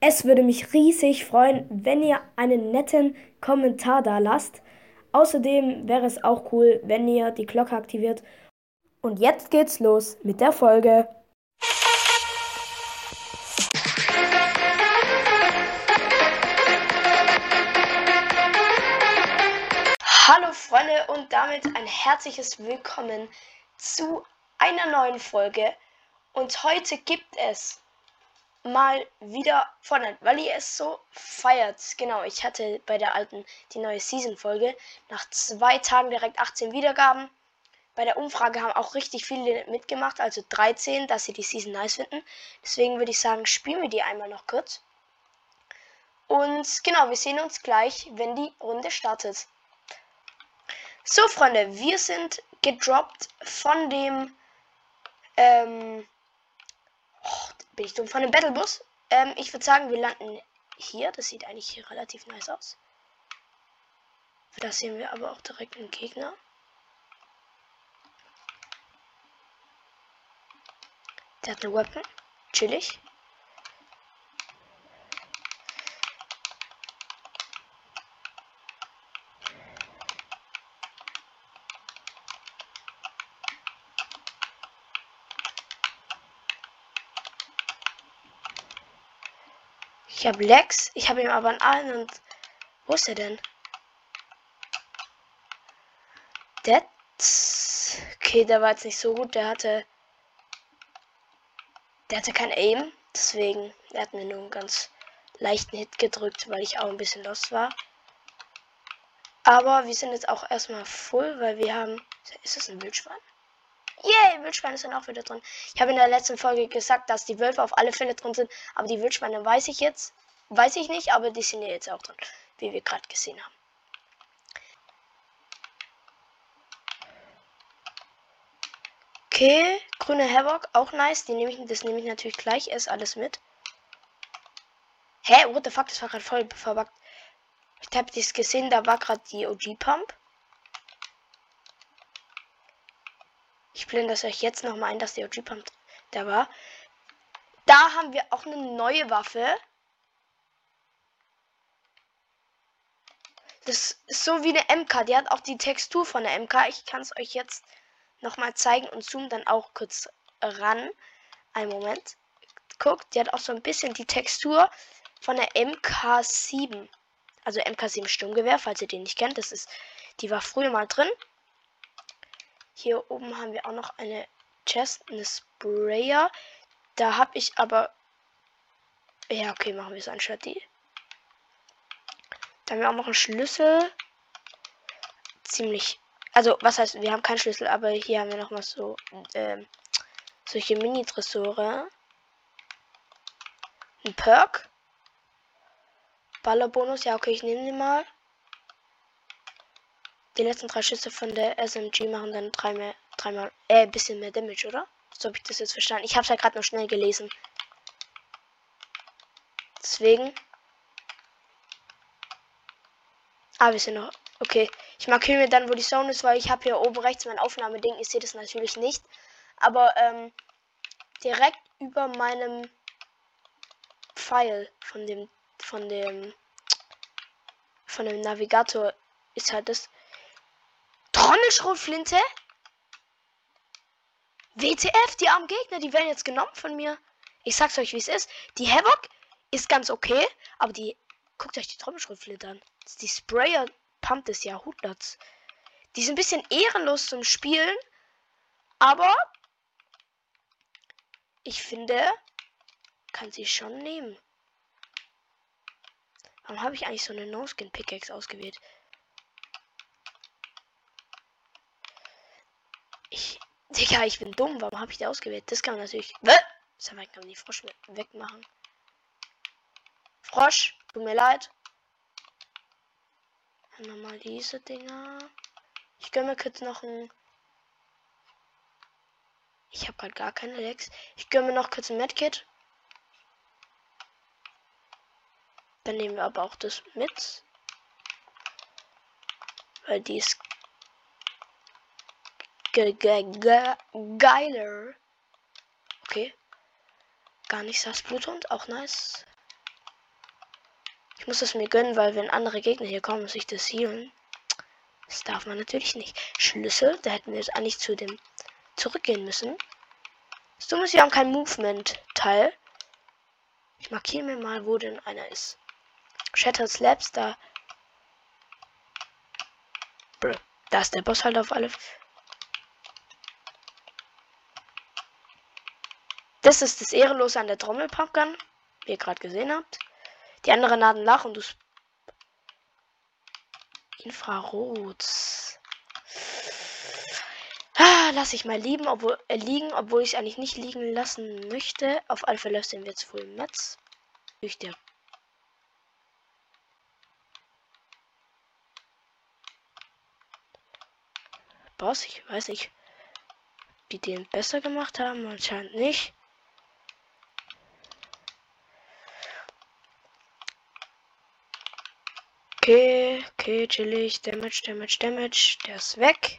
Es würde mich riesig freuen, wenn ihr einen netten Kommentar da lasst. Außerdem wäre es auch cool, wenn ihr die Glocke aktiviert. Und jetzt geht's los mit der Folge. Hallo Freunde und damit ein herzliches Willkommen zu einer neuen Folge. Und heute gibt es mal wieder Fortnite, weil ihr es so feiert. Genau, ich hatte bei der alten die neue Season-Folge nach zwei Tagen direkt 18 Wiedergaben. Bei der Umfrage haben auch richtig viele mitgemacht, also 13, dass sie die Season nice finden. Deswegen würde ich sagen, spielen wir die einmal noch kurz. Und genau, wir sehen uns gleich, wenn die Runde startet. So, Freunde, wir sind gedroppt von dem ähm, bin ich dumm von dem Battlebus. Ähm, ich würde sagen, wir landen hier. Das sieht eigentlich hier relativ nice aus. Für das sehen wir aber auch direkt einen Gegner. Der hat eine Weapon. Chillig. Ich habe Lex. Ich habe ihm aber einen und. Wo ist er denn? Das. Okay, der war jetzt nicht so gut. Der hatte. Der hatte kein Aim. Deswegen. Er hat mir nur einen ganz leichten Hit gedrückt, weil ich auch ein bisschen lost war. Aber wir sind jetzt auch erstmal full, weil wir haben. Ist das ein Wildschwein? Yay, Wildschweine sind auch wieder drin. Ich habe in der letzten Folge gesagt, dass die Wölfe auf alle Fälle drin sind, aber die Wildschweine weiß ich jetzt. Weiß ich nicht, aber die sind ja jetzt auch drin, wie wir gerade gesehen haben. Okay, grüne Havoc, auch nice. Die nehme ich, das nehme ich natürlich gleich erst alles mit. Hä, what the fuck, das war gerade voll verbuggt. Ich habe das gesehen, da war gerade die OG-Pump. Ich blende das euch jetzt nochmal ein, dass der OG Pump da war. Da haben wir auch eine neue Waffe. Das ist so wie eine MK. Die hat auch die Textur von der MK. Ich kann es euch jetzt nochmal zeigen und zoom dann auch kurz ran. Einen Moment. Guckt, die hat auch so ein bisschen die Textur von der MK7. Also MK7 Sturmgewehr, falls ihr den nicht kennt. Das ist, die war früher mal drin. Hier oben haben wir auch noch eine Chest, eine Sprayer. Da habe ich aber... Ja, okay, machen wir es anstatt die. Da haben wir auch noch einen Schlüssel. Ziemlich... Also, was heißt, wir haben keinen Schlüssel, aber hier haben wir noch mal so... Ähm, solche Mini-Tresore. Ein Perk. Ballerbonus. Ja, okay, ich nehme den mal. Die letzten drei Schüsse von der SMG machen dann dreimal, dreimal, äh, bisschen mehr Damage, oder? So habe ich das jetzt verstanden. Ich habe es ja gerade noch schnell gelesen. Deswegen. Ah, wir sind noch. Okay. Ich markiere mir dann, wo die Zone ist, weil ich habe hier oben rechts mein Aufnahmeding. Ich sehe das natürlich nicht. Aber ähm, direkt über meinem Pfeil von dem von dem von dem Navigator ist halt das Trommelschrotflinte? WTF, die armen Gegner, die werden jetzt genommen von mir. Ich sag's euch, wie es ist. Die Havoc ist ganz okay, aber die. Guckt euch die Trommelschrotflinte an. Die Sprayer Pump des Jahrhunderts. Die sind ein bisschen ehrenlos zum Spielen, aber ich finde, kann sie schon nehmen. Warum habe ich eigentlich so eine No-Skin Pickaxe ausgewählt? Digga, ich bin dumm. Warum habe ich die ausgewählt? Das kann man natürlich. Das kann man die Frosch wegmachen. Frosch, tut mir leid. Haben wir mal diese Dinger. Ich gönne mir kurz noch ein. Ich habe gerade gar keine Lex. Ich gönne mir noch kurz ein Medkit. Dann nehmen wir aber auch das mit. Weil die ist ge ge ge geiler. Okay. Gar nicht das Bluthund, auch nice. Ich muss es mir gönnen, weil wenn andere Gegner hier kommen, muss ich das healen. Das darf man natürlich nicht. Schlüssel, da hätten wir jetzt eigentlich zu dem zurückgehen müssen. Das Dumme ist, wir haben kein Movement-Teil. Ich markiere mir mal, wo denn einer ist. Shattered Slabs, da. Da ist der Boss halt auf alle. Das ist das Ehrenlose an der Trommelpumpgun, wie ihr gerade gesehen habt. Die anderen laden nach und du. Infrarot. Ah, lass ich mal lieben, obwohl, äh, liegen, obwohl ich es eigentlich nicht liegen lassen möchte. Auf alle Fälle sind wir jetzt Full Metz. Durch der Boss. Ich weiß nicht, die den besser gemacht haben. Anscheinend nicht. Okay, okay, chillig. Damage, Damage, Damage. Der ist weg.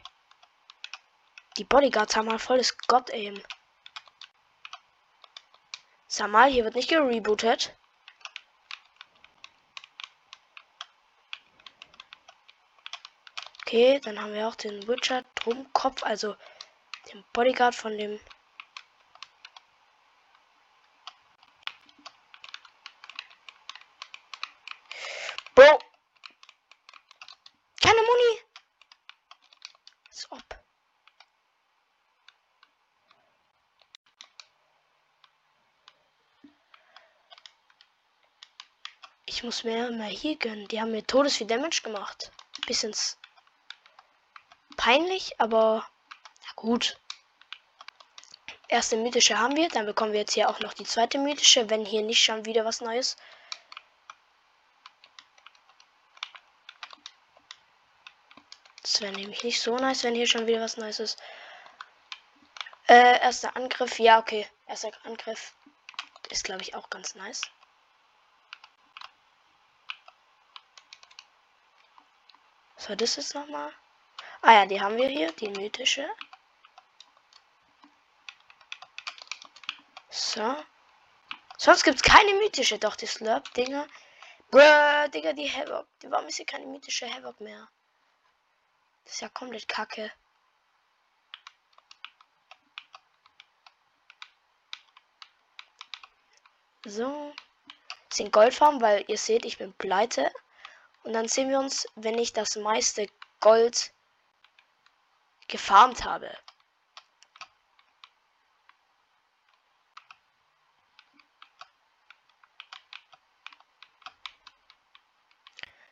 Die Bodyguards haben mal volles God-Aim. Sag mal, hier wird nicht gerebootet. Okay, dann haben wir auch den Witcher Drumkopf, also den Bodyguard von dem Ich muss mir mal hier gönnen. Die haben mir todes viel Damage gemacht. Bisschen peinlich, aber gut. Erste mythische haben wir. Dann bekommen wir jetzt hier auch noch die zweite mythische, wenn hier nicht schon wieder was Neues. Das wäre nämlich nicht so nice, wenn hier schon wieder was Neues ist. Äh, erster Angriff. Ja, okay. Erster Angriff ist, glaube ich, auch ganz nice. Was war das jetzt nochmal? Ah ja, die haben wir hier, die mythische. So. Sonst gibt es keine mythische, doch die Slurp-Dinger. Bruh, Digga, die Havoc. Warum ist hier keine mythische Havoc mehr? Das ist ja komplett kacke. So. sind Goldfarben, weil ihr seht, ich bin pleite. Und dann sehen wir uns, wenn ich das meiste Gold gefarmt habe.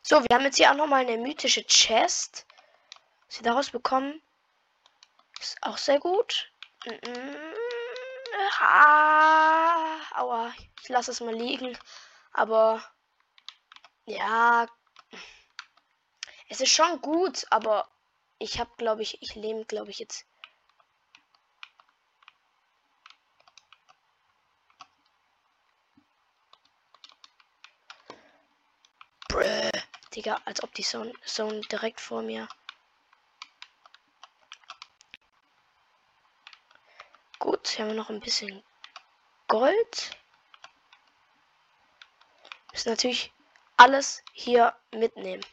So, wir haben jetzt hier auch noch mal eine mythische Chest. Was wir daraus bekommen, ist auch sehr gut. Ah, aua, ich lasse es mal liegen. Aber ja, es ist schon gut, aber ich habe, glaube ich, ich lehne, glaube ich, jetzt. Brrr, Digga, als ob die Zone, Zone direkt vor mir. Gut, hier haben wir noch ein bisschen Gold. Ist natürlich alles hier mitnehmen.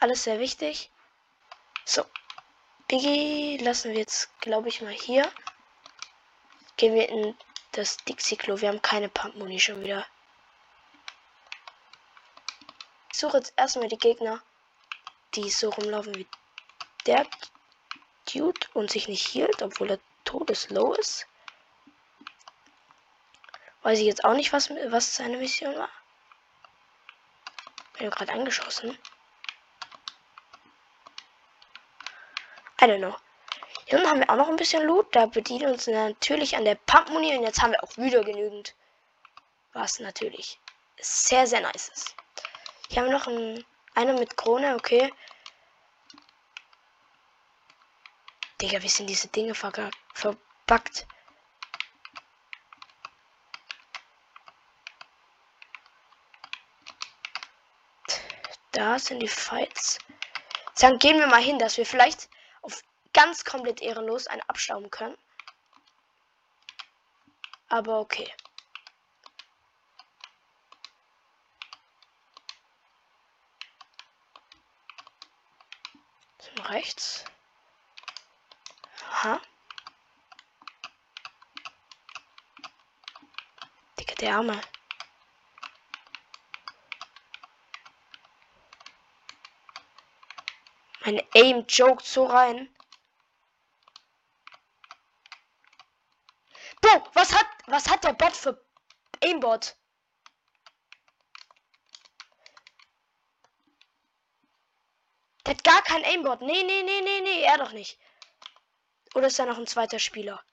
Alles sehr wichtig. So. Biggie lassen wir jetzt, glaube ich, mal hier. Gehen wir in das Dixie-Klo. Wir haben keine Pump-Muni schon wieder. Ich suche jetzt erstmal die Gegner, die so rumlaufen wie der Dude und sich nicht hielt, obwohl er todeslow ist. Weiß ich jetzt auch nicht, was, was seine Mission war. Bin gerade angeschossen. I don't know. Hier unten haben wir auch noch ein bisschen Loot. Da bedienen uns natürlich an der Pump-Muni. Und jetzt haben wir auch wieder genügend. Was natürlich sehr, sehr nice ist. Hier haben wir noch ein, einer mit Krone. Okay. Digga, wie sind diese Dinge verpackt? Da sind die Fights. Dann gehen wir mal hin, dass wir vielleicht ganz komplett ehrenlos einen abstauben können. Aber okay. Rechts. Aha. Dicke der Arme. Mein Aim joked so rein. Bot für Aimbot? Der hat gar kein Aimbot. Nee, nee, nee, nee, nee, er doch nicht. Oder ist da noch ein zweiter Spieler?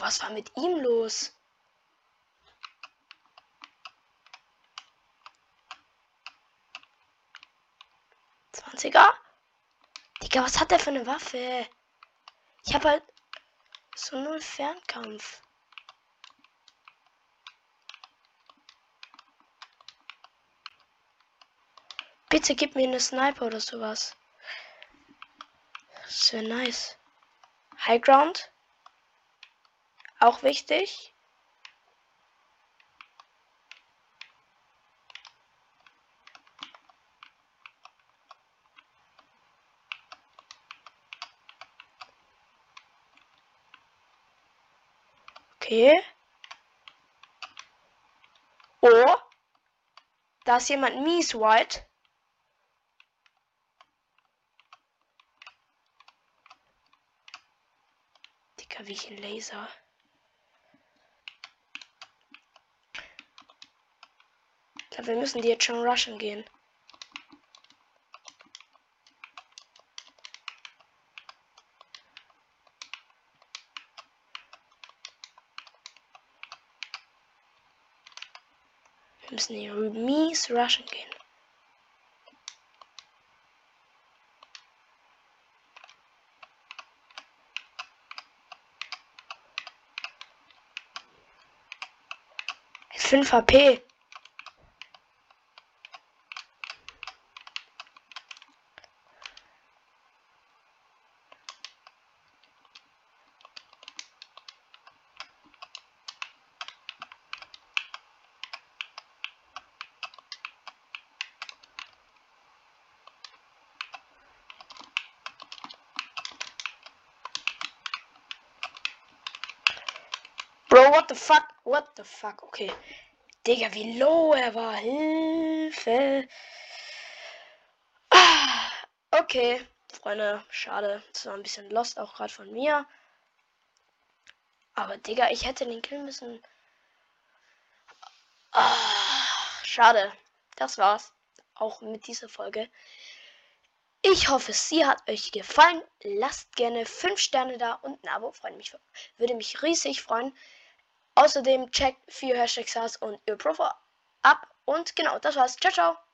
Was war mit ihm los? Zwanziger? Digga, was hat der für eine Waffe? Ich habe halt so null Fernkampf. Bitte gib mir eine Sniper oder sowas. Das wäre nice. High Ground. Auch wichtig. Okay. Oh. Da ist jemand mies white. Dicker, wie ich ein Laser. Ich glaube, wir müssen die jetzt schon rushen gehen. Wir müssen die mies rushen gehen. 5 HP. Bro, what the fuck? What the fuck? Okay. Digga, wie low er war. Hilfe. Ah, okay, Freunde, schade. Das war ein bisschen lost auch gerade von mir. Aber Digga, ich hätte den killen müssen. Ah, schade. Das war's. Auch mit dieser Folge. Ich hoffe, sie hat euch gefallen. Lasst gerne 5 Sterne da und ein Abo. Freut mich, würde mich riesig freuen. Außerdem checkt vier Hashtags und ihr Profil ab. Und genau, das war's. Ciao, ciao.